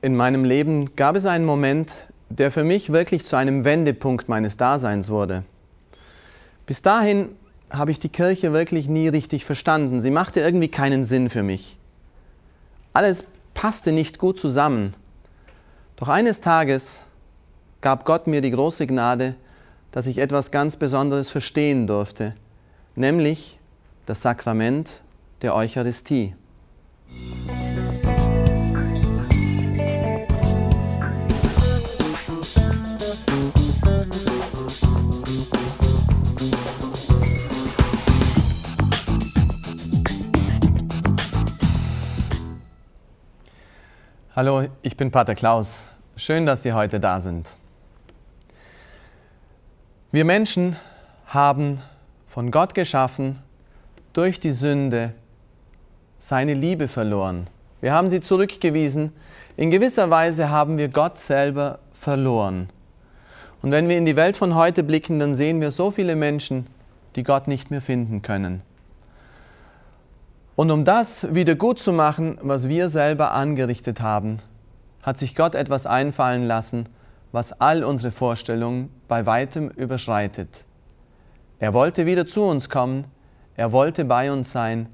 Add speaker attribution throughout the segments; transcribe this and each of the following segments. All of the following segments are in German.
Speaker 1: In meinem Leben gab es einen Moment, der für mich wirklich zu einem Wendepunkt meines Daseins wurde. Bis dahin habe ich die Kirche wirklich nie richtig verstanden. Sie machte irgendwie keinen Sinn für mich. Alles passte nicht gut zusammen. Doch eines Tages gab Gott mir die große Gnade, dass ich etwas ganz Besonderes verstehen durfte, nämlich das Sakrament der Eucharistie. Hallo, ich bin Pater Klaus. Schön, dass Sie heute da sind. Wir Menschen haben von Gott geschaffen, durch die Sünde seine Liebe verloren. Wir haben sie zurückgewiesen. In gewisser Weise haben wir Gott selber verloren. Und wenn wir in die Welt von heute blicken, dann sehen wir so viele Menschen, die Gott nicht mehr finden können. Und um das wieder gut zu machen, was wir selber angerichtet haben, hat sich Gott etwas einfallen lassen, was all unsere Vorstellungen bei weitem überschreitet. Er wollte wieder zu uns kommen, er wollte bei uns sein,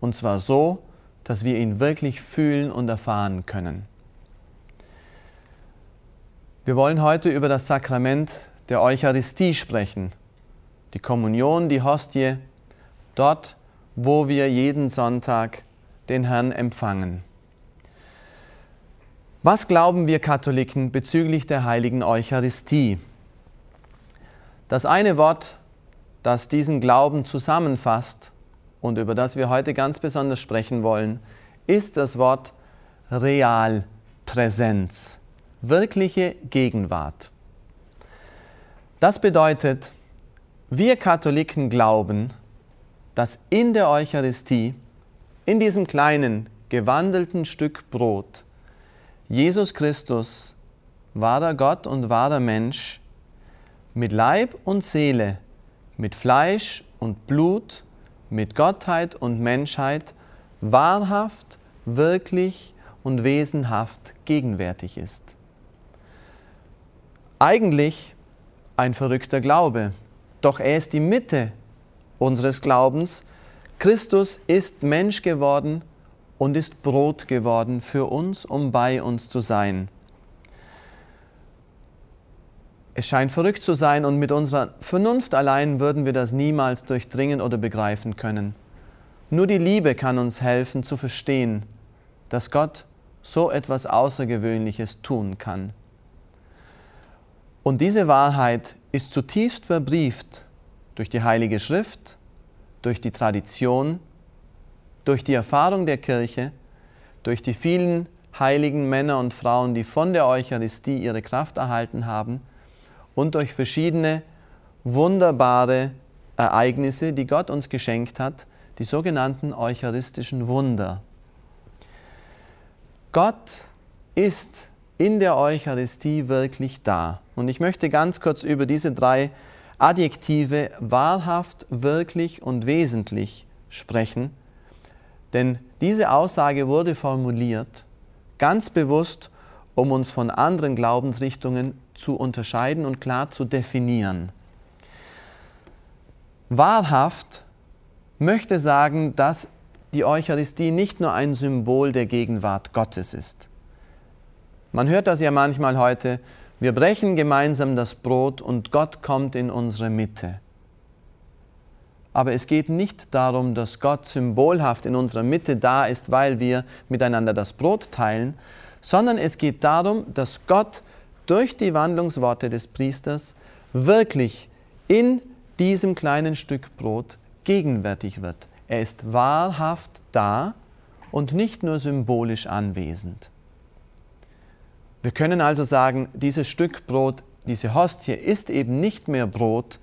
Speaker 1: und zwar so, dass wir ihn wirklich fühlen und erfahren können. Wir wollen heute über das Sakrament der Eucharistie sprechen, die Kommunion, die Hostie, dort, wo wir jeden Sonntag den Herrn empfangen. Was glauben wir Katholiken bezüglich der heiligen Eucharistie? Das eine Wort, das diesen Glauben zusammenfasst und über das wir heute ganz besonders sprechen wollen, ist das Wort Realpräsenz, wirkliche Gegenwart. Das bedeutet, wir Katholiken glauben, dass in der Eucharistie, in diesem kleinen, gewandelten Stück Brot, Jesus Christus, wahrer Gott und wahrer Mensch, mit Leib und Seele, mit Fleisch und Blut, mit Gottheit und Menschheit wahrhaft, wirklich und wesenhaft gegenwärtig ist. Eigentlich ein verrückter Glaube, doch er ist die Mitte unseres Glaubens. Christus ist Mensch geworden und ist Brot geworden für uns, um bei uns zu sein. Es scheint verrückt zu sein und mit unserer Vernunft allein würden wir das niemals durchdringen oder begreifen können. Nur die Liebe kann uns helfen zu verstehen, dass Gott so etwas Außergewöhnliches tun kann. Und diese Wahrheit ist zutiefst verbrieft durch die Heilige Schrift, durch die Tradition, durch die Erfahrung der Kirche, durch die vielen heiligen Männer und Frauen, die von der Eucharistie ihre Kraft erhalten haben und durch verschiedene wunderbare Ereignisse, die Gott uns geschenkt hat, die sogenannten eucharistischen Wunder. Gott ist in der Eucharistie wirklich da. Und ich möchte ganz kurz über diese drei Adjektive wahrhaft, wirklich und wesentlich sprechen, denn diese Aussage wurde formuliert ganz bewusst, um uns von anderen Glaubensrichtungen zu unterscheiden und klar zu definieren. Wahrhaft möchte sagen, dass die Eucharistie nicht nur ein Symbol der Gegenwart Gottes ist. Man hört das ja manchmal heute, wir brechen gemeinsam das Brot und Gott kommt in unsere Mitte. Aber es geht nicht darum, dass Gott symbolhaft in unserer Mitte da ist, weil wir miteinander das Brot teilen, sondern es geht darum, dass Gott durch die Wandlungsworte des Priesters wirklich in diesem kleinen Stück Brot gegenwärtig wird. Er ist wahrhaft da und nicht nur symbolisch anwesend. Wir können also sagen, dieses Stück Brot, diese Hostie ist eben nicht mehr Brot,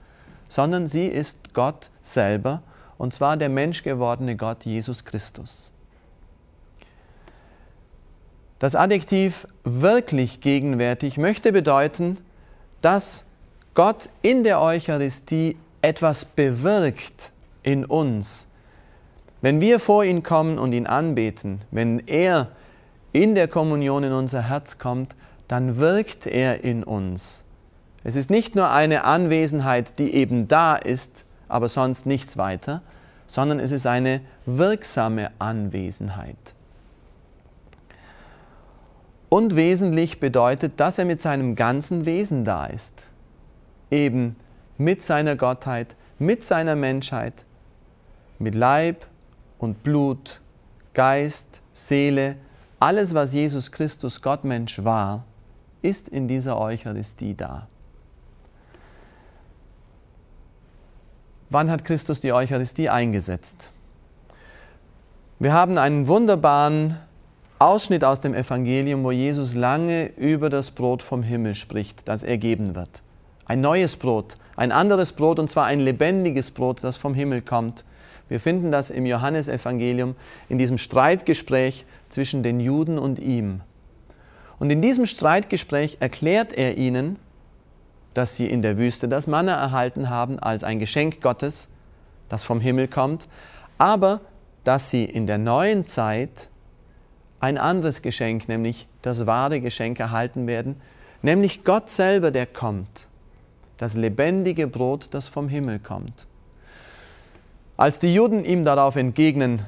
Speaker 1: sondern sie ist Gott selber, und zwar der menschgewordene Gott Jesus Christus. Das Adjektiv wirklich gegenwärtig möchte bedeuten, dass Gott in der Eucharistie etwas bewirkt in uns. Wenn wir vor ihn kommen und ihn anbeten, wenn er in der Kommunion in unser Herz kommt, dann wirkt er in uns. Es ist nicht nur eine Anwesenheit, die eben da ist, aber sonst nichts weiter, sondern es ist eine wirksame Anwesenheit. Und wesentlich bedeutet, dass er mit seinem ganzen Wesen da ist. Eben mit seiner Gottheit, mit seiner Menschheit, mit Leib und Blut, Geist, Seele, alles, was Jesus Christus Gottmensch war, ist in dieser Eucharistie da. Wann hat Christus die Eucharistie eingesetzt? Wir haben einen wunderbaren Ausschnitt aus dem Evangelium, wo Jesus lange über das Brot vom Himmel spricht, das er geben wird. Ein neues Brot, ein anderes Brot und zwar ein lebendiges Brot, das vom Himmel kommt. Wir finden das im Johannesevangelium in diesem Streitgespräch zwischen den Juden und ihm. Und in diesem Streitgespräch erklärt er ihnen, dass sie in der Wüste das Manna erhalten haben als ein Geschenk Gottes, das vom Himmel kommt, aber dass sie in der neuen Zeit ein anderes Geschenk, nämlich das wahre Geschenk erhalten werden, nämlich Gott selber, der kommt, das lebendige Brot, das vom Himmel kommt. Als die Juden ihm darauf entgegnen,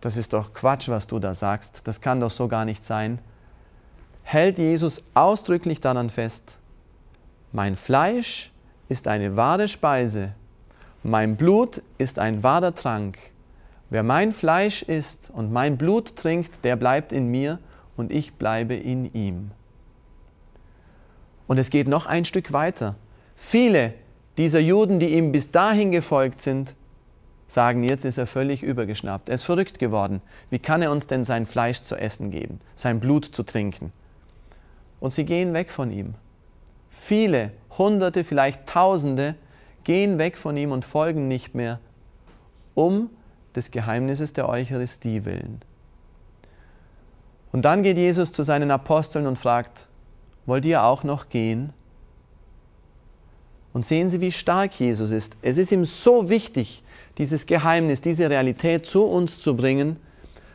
Speaker 1: das ist doch Quatsch, was du da sagst, das kann doch so gar nicht sein, hält Jesus ausdrücklich daran fest, mein Fleisch ist eine wahre Speise, mein Blut ist ein wahrer Trank. Wer mein Fleisch isst und mein Blut trinkt, der bleibt in mir und ich bleibe in ihm. Und es geht noch ein Stück weiter. Viele dieser Juden, die ihm bis dahin gefolgt sind, sagen, jetzt ist er völlig übergeschnappt. Er ist verrückt geworden. Wie kann er uns denn sein Fleisch zu essen geben, sein Blut zu trinken? Und sie gehen weg von ihm. Viele, Hunderte, vielleicht Tausende gehen weg von ihm und folgen nicht mehr, um des Geheimnisses der Eucharistie willen. Und dann geht Jesus zu seinen Aposteln und fragt, wollt ihr auch noch gehen? Und sehen Sie, wie stark Jesus ist. Es ist ihm so wichtig, dieses Geheimnis, diese Realität zu uns zu bringen,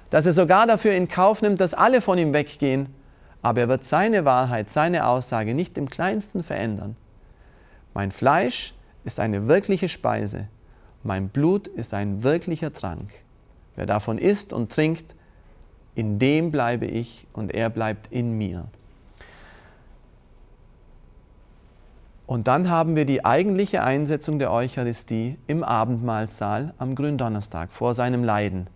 Speaker 1: dass er sogar dafür in Kauf nimmt, dass alle von ihm weggehen, aber er wird seine Wahrheit, seine Aussage nicht im kleinsten verändern. Mein Fleisch ist eine wirkliche Speise mein Blut ist ein wirklicher Trank. Wer davon isst und trinkt, in dem bleibe ich und er bleibt in mir. Und dann haben wir die eigentliche Einsetzung der Eucharistie im Abendmahlsaal am Gründonnerstag vor seinem Leiden.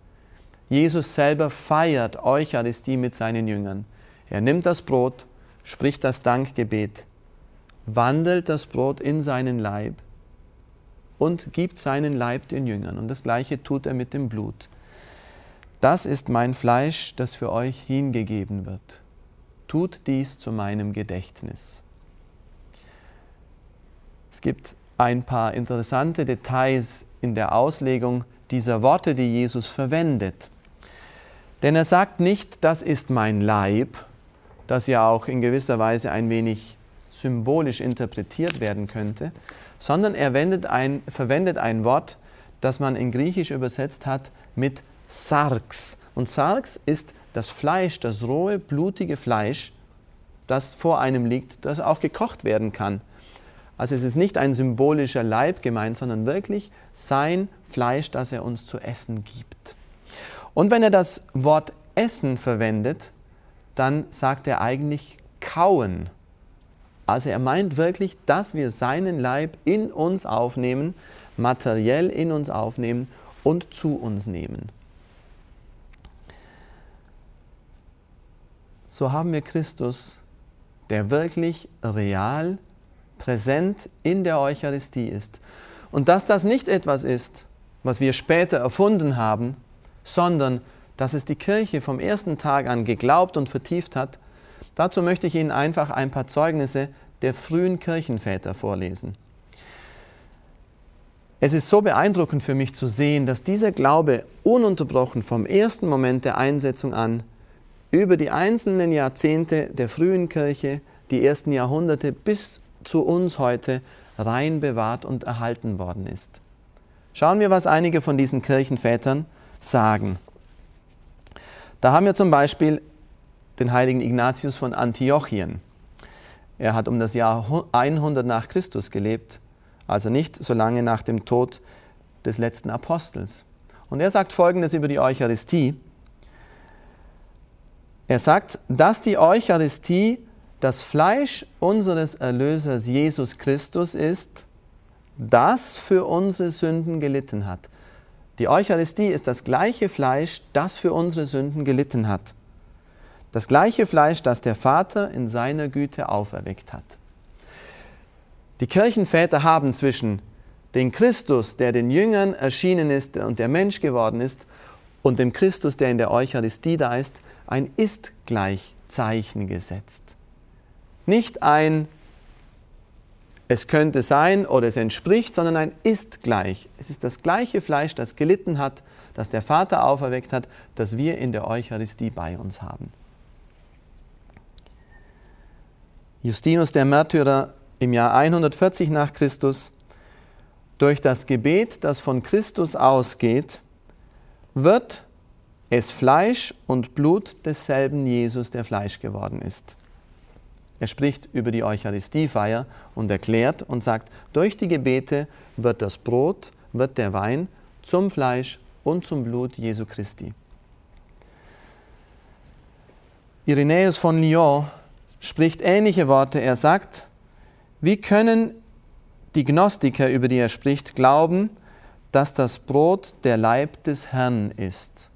Speaker 1: Jesus selber feiert Eucharistie mit seinen Jüngern. Er nimmt das Brot, spricht das Dankgebet, wandelt das Brot in seinen Leib und gibt seinen Leib den Jüngern. Und das gleiche tut er mit dem Blut. Das ist mein Fleisch, das für euch hingegeben wird. Tut dies zu meinem Gedächtnis. Es gibt ein paar interessante Details in der Auslegung dieser Worte, die Jesus verwendet. Denn er sagt nicht, das ist mein Leib, das ja auch in gewisser Weise ein wenig symbolisch interpretiert werden könnte, sondern er ein, verwendet ein Wort, das man in Griechisch übersetzt hat mit Sarx. Und Sarx ist das Fleisch, das rohe, blutige Fleisch, das vor einem liegt, das auch gekocht werden kann. Also es ist nicht ein symbolischer Leib gemeint, sondern wirklich sein Fleisch, das er uns zu essen gibt. Und wenn er das Wort Essen verwendet, dann sagt er eigentlich kauen. Also er meint wirklich, dass wir seinen Leib in uns aufnehmen, materiell in uns aufnehmen und zu uns nehmen. So haben wir Christus, der wirklich real präsent in der Eucharistie ist. Und dass das nicht etwas ist, was wir später erfunden haben, sondern dass es die Kirche vom ersten Tag an geglaubt und vertieft hat, Dazu möchte ich Ihnen einfach ein paar Zeugnisse der frühen Kirchenväter vorlesen. Es ist so beeindruckend für mich zu sehen, dass dieser Glaube ununterbrochen vom ersten Moment der Einsetzung an über die einzelnen Jahrzehnte der frühen Kirche, die ersten Jahrhunderte bis zu uns heute rein bewahrt und erhalten worden ist. Schauen wir, was einige von diesen Kirchenvätern sagen. Da haben wir zum Beispiel den heiligen Ignatius von Antiochien. Er hat um das Jahr 100 nach Christus gelebt, also nicht so lange nach dem Tod des letzten Apostels. Und er sagt Folgendes über die Eucharistie. Er sagt, dass die Eucharistie das Fleisch unseres Erlösers Jesus Christus ist, das für unsere Sünden gelitten hat. Die Eucharistie ist das gleiche Fleisch, das für unsere Sünden gelitten hat. Das gleiche Fleisch, das der Vater in seiner Güte auferweckt hat. Die Kirchenväter haben zwischen den Christus, der den Jüngern erschienen ist und der Mensch geworden ist, und dem Christus, der in der Eucharistie da ist, ein Ist-Gleichzeichen gesetzt. Nicht ein es könnte sein oder es entspricht, sondern ein ist gleich. Es ist das gleiche Fleisch, das gelitten hat, das der Vater auferweckt hat, das wir in der Eucharistie bei uns haben. Justinus der Märtyrer im Jahr 140 nach Christus, durch das Gebet, das von Christus ausgeht, wird es Fleisch und Blut desselben Jesus, der Fleisch geworden ist. Er spricht über die Eucharistiefeier und erklärt und sagt, durch die Gebete wird das Brot, wird der Wein zum Fleisch und zum Blut Jesu Christi. Irenäus von Lyon spricht ähnliche Worte. Er sagt, wie können die Gnostiker, über die er spricht, glauben, dass das Brot der Leib des Herrn ist?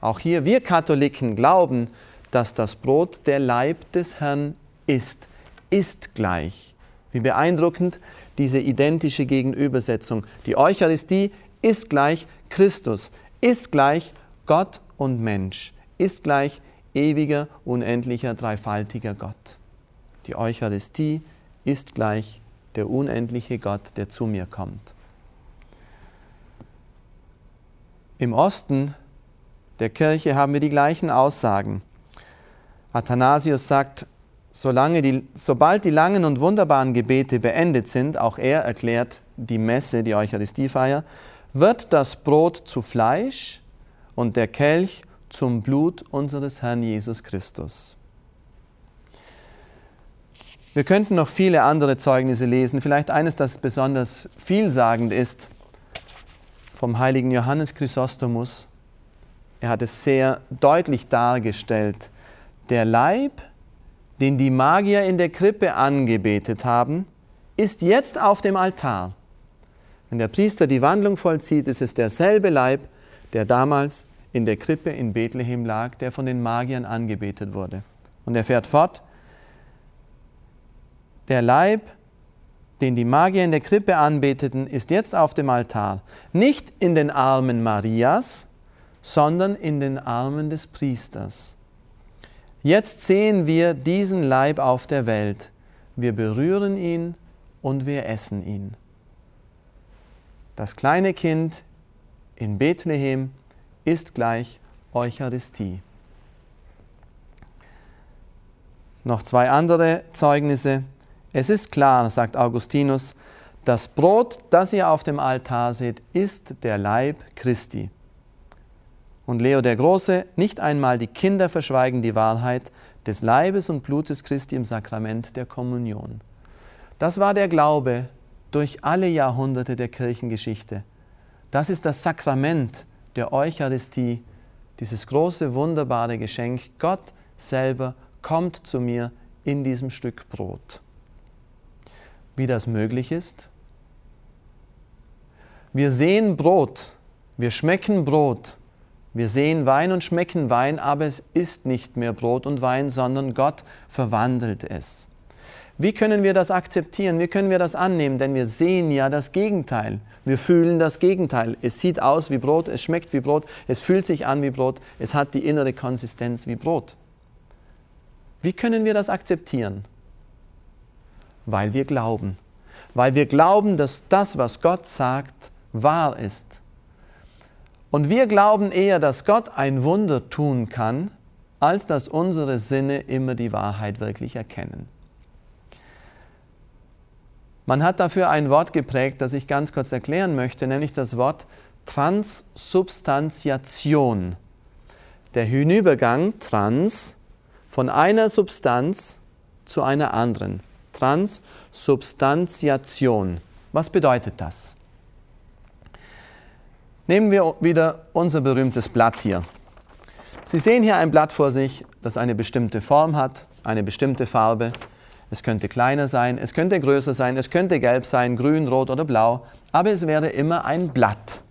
Speaker 1: Auch hier, wir Katholiken glauben, dass das Brot der Leib des Herrn ist, ist gleich. Wie beeindruckend diese identische Gegenübersetzung. Die Eucharistie ist gleich Christus, ist gleich Gott und Mensch, ist gleich ewiger, unendlicher, dreifaltiger Gott. Die Eucharistie ist gleich der unendliche Gott, der zu mir kommt. Im Osten der Kirche haben wir die gleichen Aussagen. Athanasius sagt, solange die, sobald die langen und wunderbaren Gebete beendet sind, auch er erklärt die Messe, die Eucharistiefeier, wird das Brot zu Fleisch und der Kelch zum Blut unseres Herrn Jesus Christus. Wir könnten noch viele andere Zeugnisse lesen, vielleicht eines, das besonders vielsagend ist, vom heiligen Johannes Chrysostomus. Er hat es sehr deutlich dargestellt. Der Leib den die Magier in der Krippe angebetet haben, ist jetzt auf dem Altar. Wenn der Priester die Wandlung vollzieht, ist es derselbe Leib, der damals in der Krippe in Bethlehem lag, der von den Magiern angebetet wurde. Und er fährt fort, der Leib, den die Magier in der Krippe anbeteten, ist jetzt auf dem Altar, nicht in den Armen Marias, sondern in den Armen des Priesters. Jetzt sehen wir diesen Leib auf der Welt. Wir berühren ihn und wir essen ihn. Das kleine Kind in Bethlehem ist gleich Eucharistie. Noch zwei andere Zeugnisse. Es ist klar, sagt Augustinus, das Brot, das ihr auf dem Altar seht, ist der Leib Christi. Und Leo der Große, nicht einmal die Kinder verschweigen die Wahrheit des Leibes und Blutes Christi im Sakrament der Kommunion. Das war der Glaube durch alle Jahrhunderte der Kirchengeschichte. Das ist das Sakrament der Eucharistie, dieses große, wunderbare Geschenk. Gott selber kommt zu mir in diesem Stück Brot. Wie das möglich ist? Wir sehen Brot, wir schmecken Brot, wir sehen Wein und schmecken Wein, aber es ist nicht mehr Brot und Wein, sondern Gott verwandelt es. Wie können wir das akzeptieren? Wie können wir das annehmen? Denn wir sehen ja das Gegenteil. Wir fühlen das Gegenteil. Es sieht aus wie Brot, es schmeckt wie Brot, es fühlt sich an wie Brot, es hat die innere Konsistenz wie Brot. Wie können wir das akzeptieren? Weil wir glauben. Weil wir glauben, dass das, was Gott sagt, wahr ist. Und wir glauben eher, dass Gott ein Wunder tun kann, als dass unsere Sinne immer die Wahrheit wirklich erkennen. Man hat dafür ein Wort geprägt, das ich ganz kurz erklären möchte, nämlich das Wort Transsubstantiation. Der Hinübergang trans von einer Substanz zu einer anderen. Transsubstantiation. Was bedeutet das? Nehmen wir wieder unser berühmtes Blatt hier. Sie sehen hier ein Blatt vor sich, das eine bestimmte Form hat, eine bestimmte Farbe. Es könnte kleiner sein, es könnte größer sein, es könnte gelb sein, grün, rot oder blau, aber es wäre immer ein Blatt.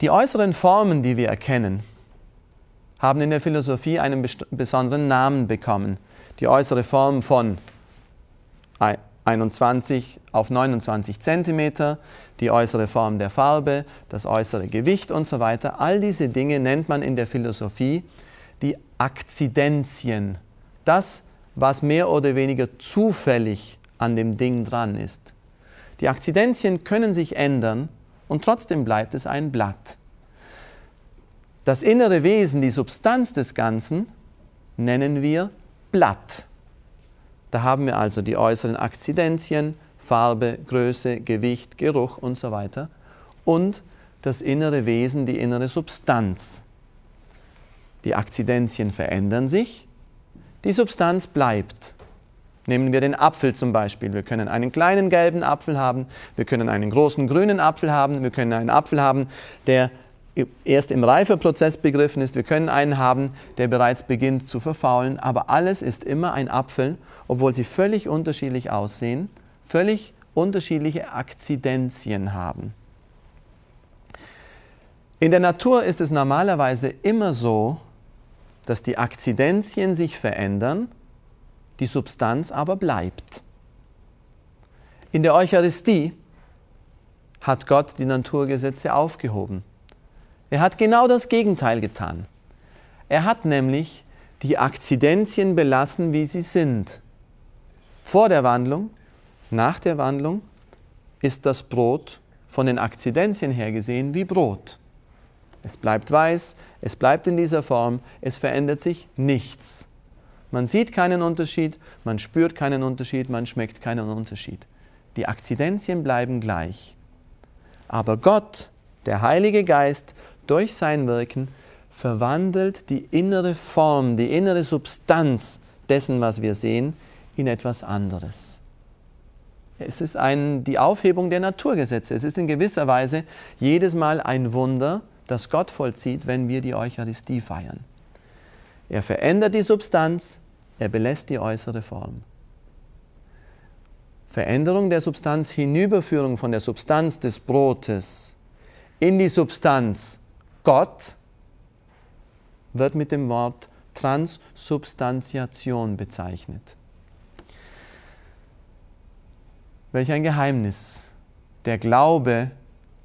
Speaker 1: Die äußeren Formen, die wir erkennen, haben in der Philosophie einen besonderen Namen bekommen. Die äußere Form von 21 auf 29 Zentimeter, die äußere Form der Farbe, das äußere Gewicht und so weiter. All diese Dinge nennt man in der Philosophie die Akzidenzien. Das, was mehr oder weniger zufällig an dem Ding dran ist. Die Akzidenzien können sich ändern und trotzdem bleibt es ein Blatt. Das innere Wesen, die Substanz des Ganzen, nennen wir Blatt. Da haben wir also die äußeren Akzidenzien, Farbe, Größe, Gewicht, Geruch und so weiter. Und das innere Wesen, die innere Substanz. Die Akzidenzien verändern sich, die Substanz bleibt. Nehmen wir den Apfel zum Beispiel. Wir können einen kleinen gelben Apfel haben, wir können einen großen grünen Apfel haben, wir können einen Apfel haben, der erst im Reifeprozess begriffen ist. Wir können einen haben, der bereits beginnt zu verfaulen, aber alles ist immer ein Apfel, obwohl sie völlig unterschiedlich aussehen, völlig unterschiedliche Akzidenzien haben. In der Natur ist es normalerweise immer so, dass die Akzidenzien sich verändern, die Substanz aber bleibt. In der Eucharistie hat Gott die Naturgesetze aufgehoben. Er hat genau das Gegenteil getan. Er hat nämlich die Akzidenzien belassen, wie sie sind. Vor der Wandlung, nach der Wandlung ist das Brot von den Akzidenzien her gesehen wie Brot. Es bleibt weiß, es bleibt in dieser Form, es verändert sich nichts. Man sieht keinen Unterschied, man spürt keinen Unterschied, man schmeckt keinen Unterschied. Die Akzidenzien bleiben gleich. Aber Gott, der Heilige Geist, durch sein Wirken verwandelt die innere Form, die innere Substanz dessen, was wir sehen, in etwas anderes. Es ist ein, die Aufhebung der Naturgesetze. Es ist in gewisser Weise jedes Mal ein Wunder, das Gott vollzieht, wenn wir die Eucharistie feiern. Er verändert die Substanz, er belässt die äußere Form. Veränderung der Substanz, Hinüberführung von der Substanz des Brotes in die Substanz Gott wird mit dem Wort Transsubstantiation bezeichnet. Welch ein Geheimnis. Der Glaube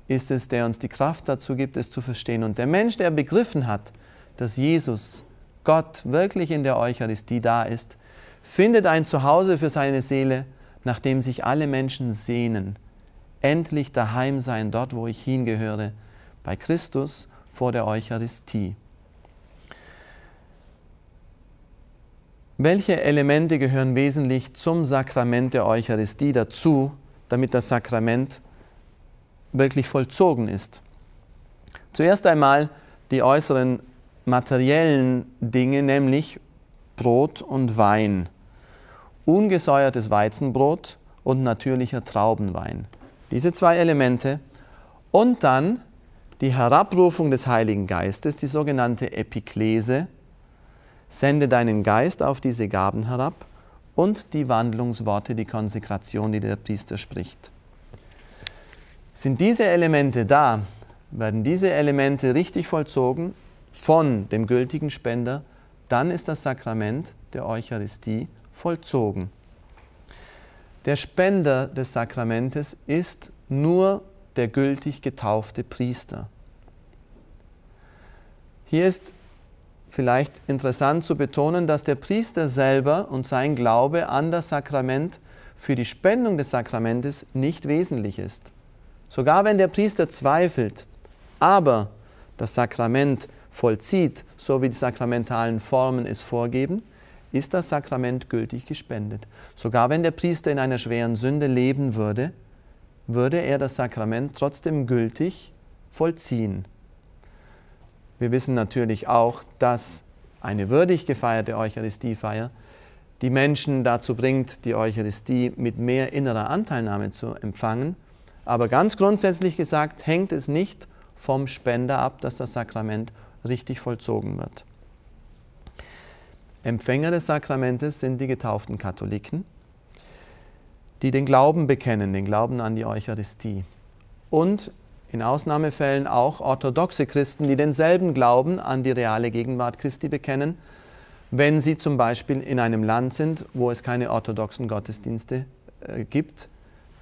Speaker 1: ist es, der uns die Kraft dazu gibt, es zu verstehen. Und der Mensch, der begriffen hat, dass Jesus, Gott, wirklich in der Eucharistie da ist, findet ein Zuhause für seine Seele, nach dem sich alle Menschen sehnen. Endlich daheim sein, dort, wo ich hingehöre, bei Christus vor der Eucharistie. Welche Elemente gehören wesentlich zum Sakrament der Eucharistie dazu, damit das Sakrament wirklich vollzogen ist? Zuerst einmal die äußeren materiellen Dinge, nämlich Brot und Wein, ungesäuertes Weizenbrot und natürlicher Traubenwein. Diese zwei Elemente und dann die Herabrufung des Heiligen Geistes, die sogenannte Epiklese, sende deinen Geist auf diese Gaben herab und die Wandlungsworte, die Konsekration, die der Priester spricht. Sind diese Elemente da, werden diese Elemente richtig vollzogen von dem gültigen Spender, dann ist das Sakrament der Eucharistie vollzogen. Der Spender des Sakramentes ist nur der gültig getaufte Priester. Hier ist vielleicht interessant zu betonen, dass der Priester selber und sein Glaube an das Sakrament für die Spendung des Sakramentes nicht wesentlich ist. Sogar wenn der Priester zweifelt, aber das Sakrament vollzieht, so wie die sakramentalen Formen es vorgeben, ist das Sakrament gültig gespendet. Sogar wenn der Priester in einer schweren Sünde leben würde, würde er das Sakrament trotzdem gültig vollziehen. Wir wissen natürlich auch, dass eine würdig gefeierte Eucharistiefeier, die Menschen dazu bringt, die Eucharistie mit mehr innerer Anteilnahme zu empfangen. Aber ganz grundsätzlich gesagt, hängt es nicht vom Spender ab, dass das Sakrament richtig vollzogen wird. Empfänger des Sakramentes sind die getauften Katholiken, die den Glauben bekennen, den Glauben an die Eucharistie. Und in Ausnahmefällen auch orthodoxe Christen, die denselben Glauben an die reale Gegenwart Christi bekennen, wenn sie zum Beispiel in einem Land sind, wo es keine orthodoxen Gottesdienste äh, gibt,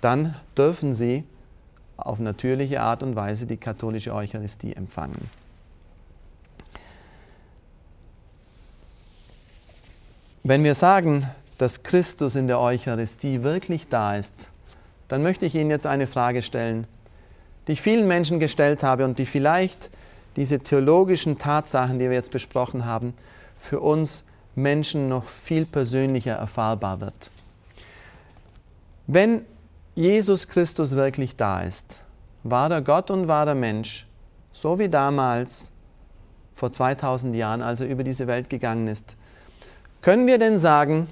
Speaker 1: dann dürfen sie auf natürliche Art und Weise die katholische Eucharistie empfangen. Wenn wir sagen, dass Christus in der Eucharistie wirklich da ist, dann möchte ich Ihnen jetzt eine Frage stellen, die ich vielen Menschen gestellt habe und die vielleicht diese theologischen Tatsachen, die wir jetzt besprochen haben, für uns Menschen noch viel persönlicher erfahrbar wird. Wenn Jesus Christus wirklich da ist, war er Gott und war er Mensch, so wie damals vor 2000 Jahren, als er über diese Welt gegangen ist, können wir denn sagen,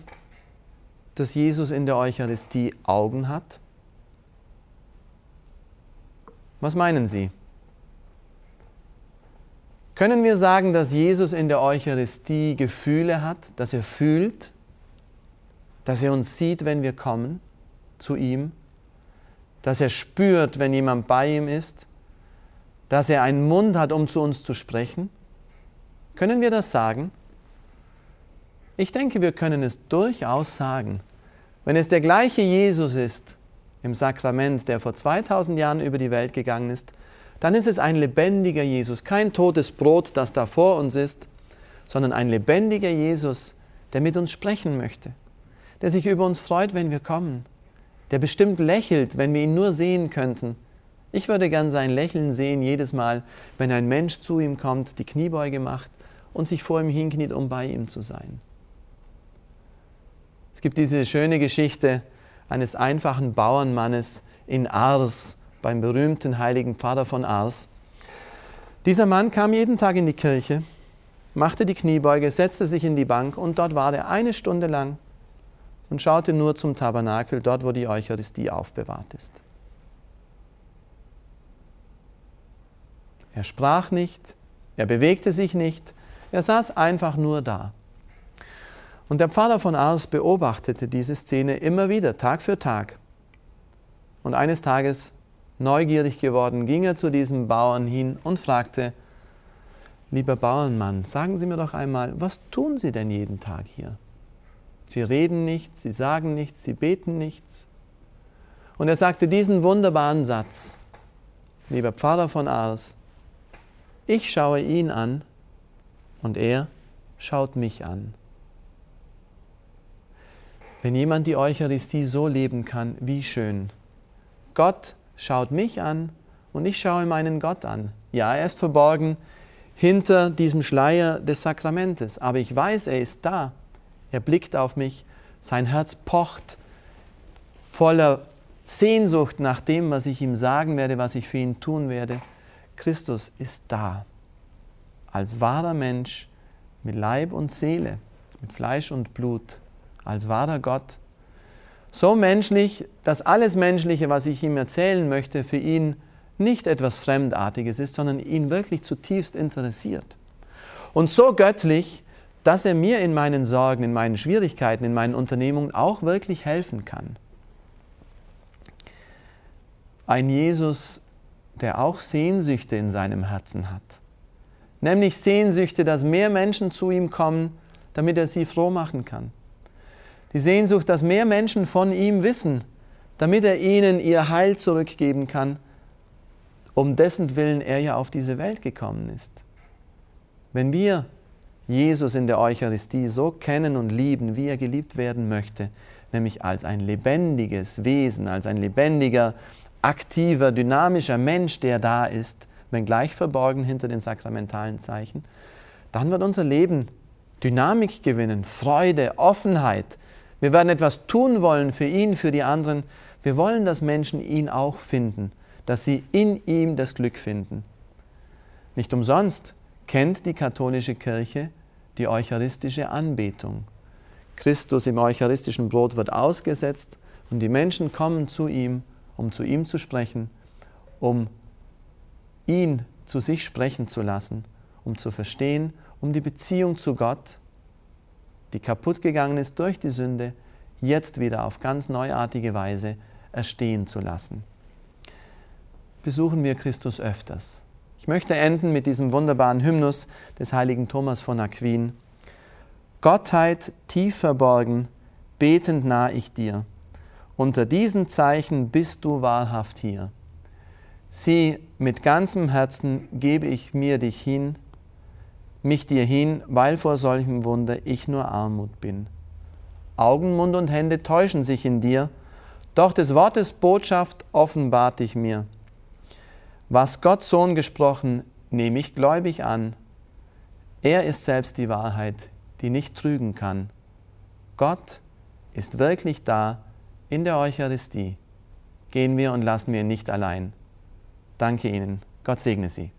Speaker 1: dass Jesus in der Eucharistie Augen hat? Was meinen Sie? Können wir sagen, dass Jesus in der Eucharistie Gefühle hat, dass er fühlt, dass er uns sieht, wenn wir kommen zu ihm, dass er spürt, wenn jemand bei ihm ist, dass er einen Mund hat, um zu uns zu sprechen? Können wir das sagen? Ich denke, wir können es durchaus sagen. Wenn es der gleiche Jesus ist im Sakrament, der vor 2000 Jahren über die Welt gegangen ist, dann ist es ein lebendiger Jesus, kein totes Brot, das da vor uns ist, sondern ein lebendiger Jesus, der mit uns sprechen möchte, der sich über uns freut, wenn wir kommen, der bestimmt lächelt, wenn wir ihn nur sehen könnten. Ich würde gern sein Lächeln sehen jedes Mal, wenn ein Mensch zu ihm kommt, die Kniebeuge macht und sich vor ihm hinkniet, um bei ihm zu sein. Es gibt diese schöne Geschichte eines einfachen Bauernmannes in Ars, beim berühmten heiligen Pfarrer von Ars. Dieser Mann kam jeden Tag in die Kirche, machte die Kniebeuge, setzte sich in die Bank und dort war er eine Stunde lang und schaute nur zum Tabernakel, dort wo die Eucharistie aufbewahrt ist. Er sprach nicht, er bewegte sich nicht, er saß einfach nur da. Und der Pfarrer von Ars beobachtete diese Szene immer wieder, Tag für Tag. Und eines Tages, neugierig geworden, ging er zu diesem Bauern hin und fragte, Lieber Bauernmann, sagen Sie mir doch einmal, was tun Sie denn jeden Tag hier? Sie reden nichts, Sie sagen nichts, Sie beten nichts. Und er sagte diesen wunderbaren Satz, lieber Pfarrer von Ars, ich schaue ihn an und er schaut mich an. Wenn jemand die Eucharistie so leben kann, wie schön. Gott schaut mich an und ich schaue meinen Gott an. Ja, er ist verborgen hinter diesem Schleier des Sakramentes, aber ich weiß, er ist da. Er blickt auf mich, sein Herz pocht voller Sehnsucht nach dem, was ich ihm sagen werde, was ich für ihn tun werde. Christus ist da, als wahrer Mensch, mit Leib und Seele, mit Fleisch und Blut als wahrer Gott, so menschlich, dass alles Menschliche, was ich ihm erzählen möchte, für ihn nicht etwas Fremdartiges ist, sondern ihn wirklich zutiefst interessiert. Und so göttlich, dass er mir in meinen Sorgen, in meinen Schwierigkeiten, in meinen Unternehmungen auch wirklich helfen kann. Ein Jesus, der auch Sehnsüchte in seinem Herzen hat. Nämlich Sehnsüchte, dass mehr Menschen zu ihm kommen, damit er sie froh machen kann die Sehnsucht, dass mehr Menschen von ihm wissen, damit er ihnen ihr Heil zurückgeben kann, um dessen Willen er ja auf diese Welt gekommen ist. Wenn wir Jesus in der Eucharistie so kennen und lieben, wie er geliebt werden möchte, nämlich als ein lebendiges Wesen, als ein lebendiger, aktiver, dynamischer Mensch, der da ist, wenngleich verborgen hinter den sakramentalen Zeichen, dann wird unser Leben Dynamik gewinnen, Freude, Offenheit, wir werden etwas tun wollen für ihn, für die anderen. Wir wollen, dass Menschen ihn auch finden, dass sie in ihm das Glück finden. Nicht umsonst kennt die katholische Kirche die eucharistische Anbetung. Christus im eucharistischen Brot wird ausgesetzt und die Menschen kommen zu ihm, um zu ihm zu sprechen, um ihn zu sich sprechen zu lassen, um zu verstehen, um die Beziehung zu Gott, die kaputt gegangen ist durch die Sünde, jetzt wieder auf ganz neuartige Weise erstehen zu lassen. Besuchen wir Christus öfters. Ich möchte enden mit diesem wunderbaren Hymnus des heiligen Thomas von Aquin. Gottheit tief verborgen, betend nah ich dir. Unter diesen Zeichen bist du wahrhaft hier. Sieh, mit ganzem Herzen gebe ich mir dich hin, mich dir hin, weil vor solchem Wunder ich nur Armut bin. Augen, Mund und Hände täuschen sich in dir, doch des Wortes Botschaft offenbart dich mir. Was Gott Sohn gesprochen, nehme ich gläubig an. Er ist selbst die Wahrheit, die nicht trügen kann. Gott ist wirklich da in der Eucharistie. Gehen wir und lassen wir ihn nicht allein. Danke Ihnen. Gott segne Sie.